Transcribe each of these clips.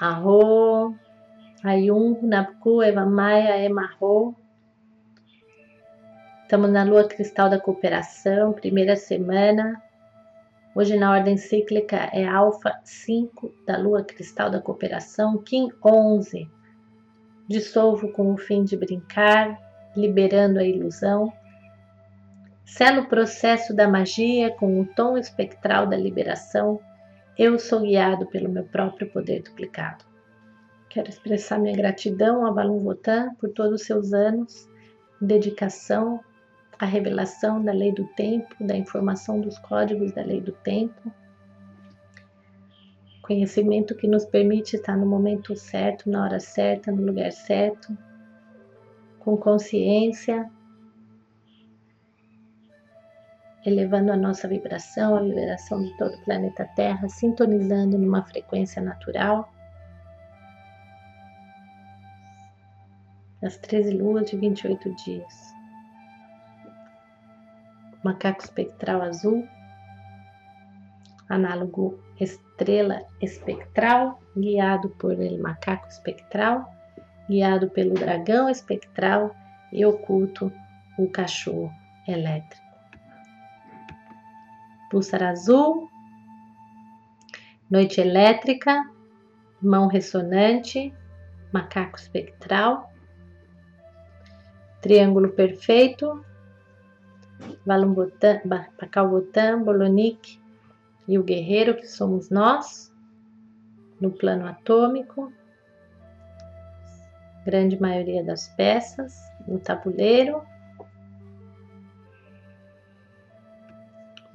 Arro, Ayum, Napku, Eva Maia, Emarro. Estamos na lua cristal da cooperação, primeira semana. Hoje na ordem cíclica é Alfa 5 da lua cristal da cooperação, Kim 11. Dissolvo com o fim de brincar, liberando a ilusão. Selo o processo da magia com o tom espectral da liberação. Eu sou guiado pelo meu próprio poder duplicado. Quero expressar minha gratidão a Valum Votan por todos os seus anos de dedicação a revelação da lei do tempo, da informação dos códigos da lei do tempo. Conhecimento que nos permite estar no momento certo, na hora certa, no lugar certo, com consciência, elevando a nossa vibração, a vibração de todo o planeta Terra, sintonizando numa frequência natural. As 13 luas de 28 dias macaco espectral azul, análogo estrela espectral, guiado por ele macaco espectral, guiado pelo dragão espectral e oculto o cachorro elétrico. Pulsar azul, noite elétrica, mão ressonante, macaco espectral, triângulo perfeito, Valumbotan, Pacalbotan, Bolonic e o guerreiro que somos nós, no plano atômico, grande maioria das peças no tabuleiro,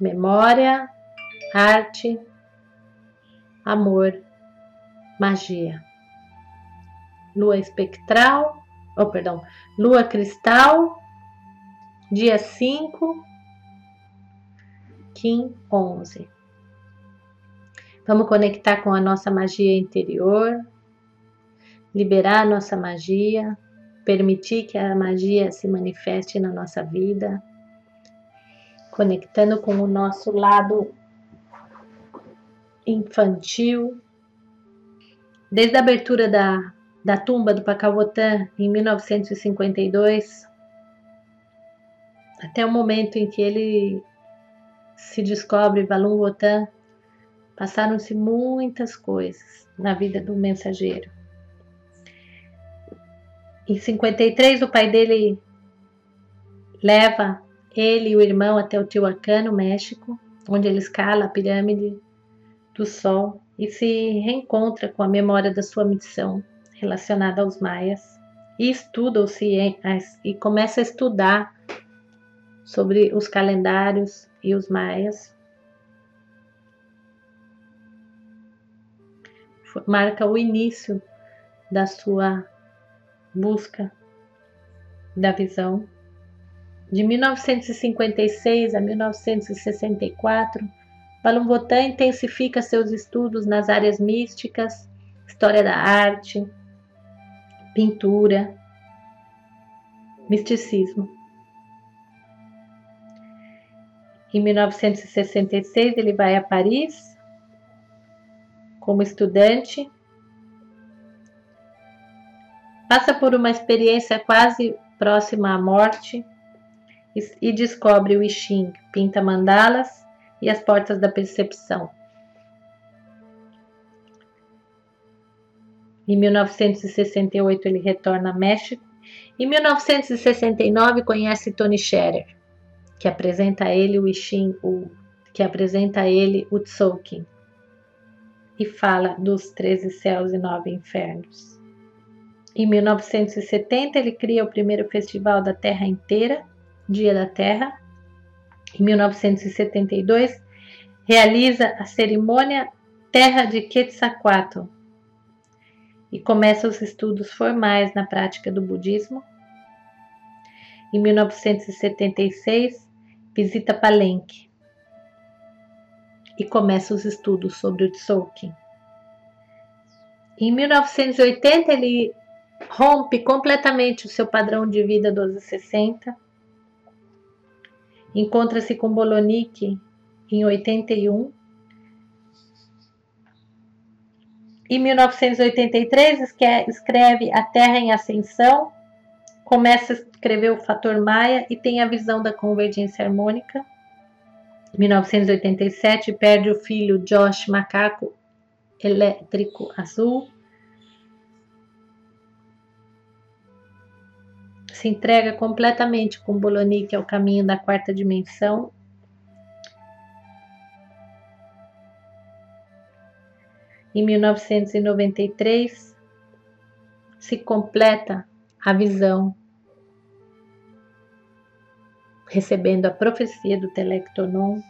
memória, arte, amor, magia. Lua espectral, oh perdão, lua cristal dia 5, Kim 11. Vamos conectar com a nossa magia interior, liberar a nossa magia, permitir que a magia se manifeste na nossa vida, conectando com o nosso lado infantil. Desde a abertura da, da tumba do Pacavotan em 1952, até o momento em que ele se descobre Valum Votan, passaram-se muitas coisas na vida do mensageiro. Em 53, o pai dele leva ele e o irmão até o Teotihuacan, no México, onde ele escala a pirâmide do Sol e se reencontra com a memória da sua missão relacionada aos maias e estuda e começa a estudar sobre os calendários e os maias. Marca o início da sua busca da visão. De 1956 a 1964, Votan intensifica seus estudos nas áreas místicas, história da arte, pintura, misticismo. Em 1966, ele vai a Paris como estudante. Passa por uma experiência quase próxima à morte e descobre o I Ching, pinta mandalas e as portas da percepção. Em 1968 ele retorna a México. Em 1969 conhece Tony Scherer que apresenta a ele o Ishin, o, que apresenta a ele o Tzolk'in, e fala dos 13 céus e nove infernos. Em 1970, ele cria o primeiro festival da Terra inteira, Dia da Terra. Em 1972, realiza a cerimônia Terra de Quetzalcoatl e começa os estudos formais na prática do budismo. Em 1976, visita Palenque e começa os estudos sobre o Tzolk'in. Em 1980, ele rompe completamente o seu padrão de vida 1260. Encontra-se com Bolonique em 81. Em 1983, escreve A Terra em Ascensão, começa a escrever o fator Maia e tem a visão da convergência harmônica. Em 1987, perde o filho Josh Macaco Elétrico Azul. Se entrega completamente com Bolonique ao caminho da quarta dimensão Em 1993, se completa a visão, recebendo a profecia do Telectonon.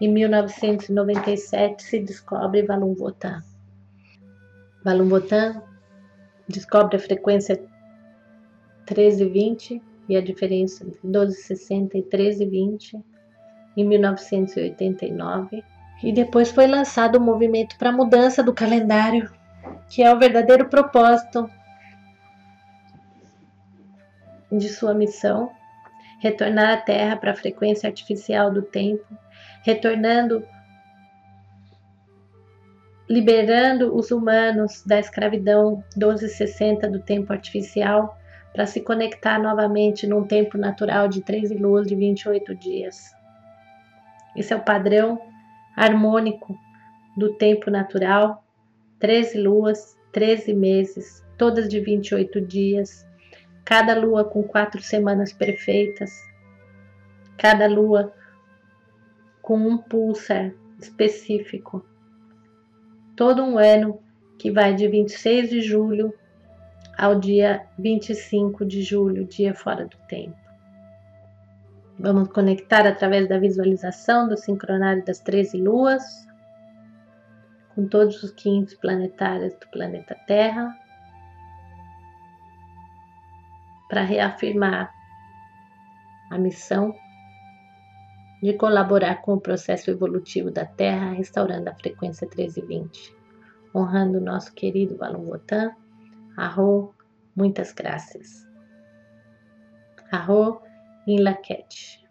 Em 1997, se descobre Valum Votan. Valum Votan descobre a frequência 1320 e a diferença entre 1260 e 1320 em 1989 e depois foi lançado o movimento para mudança do calendário, que é o verdadeiro propósito de sua missão, retornar à Terra para a frequência artificial do tempo, retornando, liberando os humanos da escravidão 1260 do tempo artificial para se conectar novamente num tempo natural de 13 luas de 28 dias. Esse é o padrão harmônico do tempo natural, 13 luas, 13 meses, todas de 28 dias, cada lua com quatro semanas perfeitas, cada lua com um pulsar específico. Todo um ano que vai de 26 de julho ao dia 25 de julho, dia fora do tempo. Vamos conectar através da visualização do sincronário das 13 luas com todos os quintos planetários do planeta Terra para reafirmar a missão de colaborar com o processo evolutivo da Terra, restaurando a frequência 1320, honrando o nosso querido Valon Votan. Arro, muitas graças. Arro, em Laquete.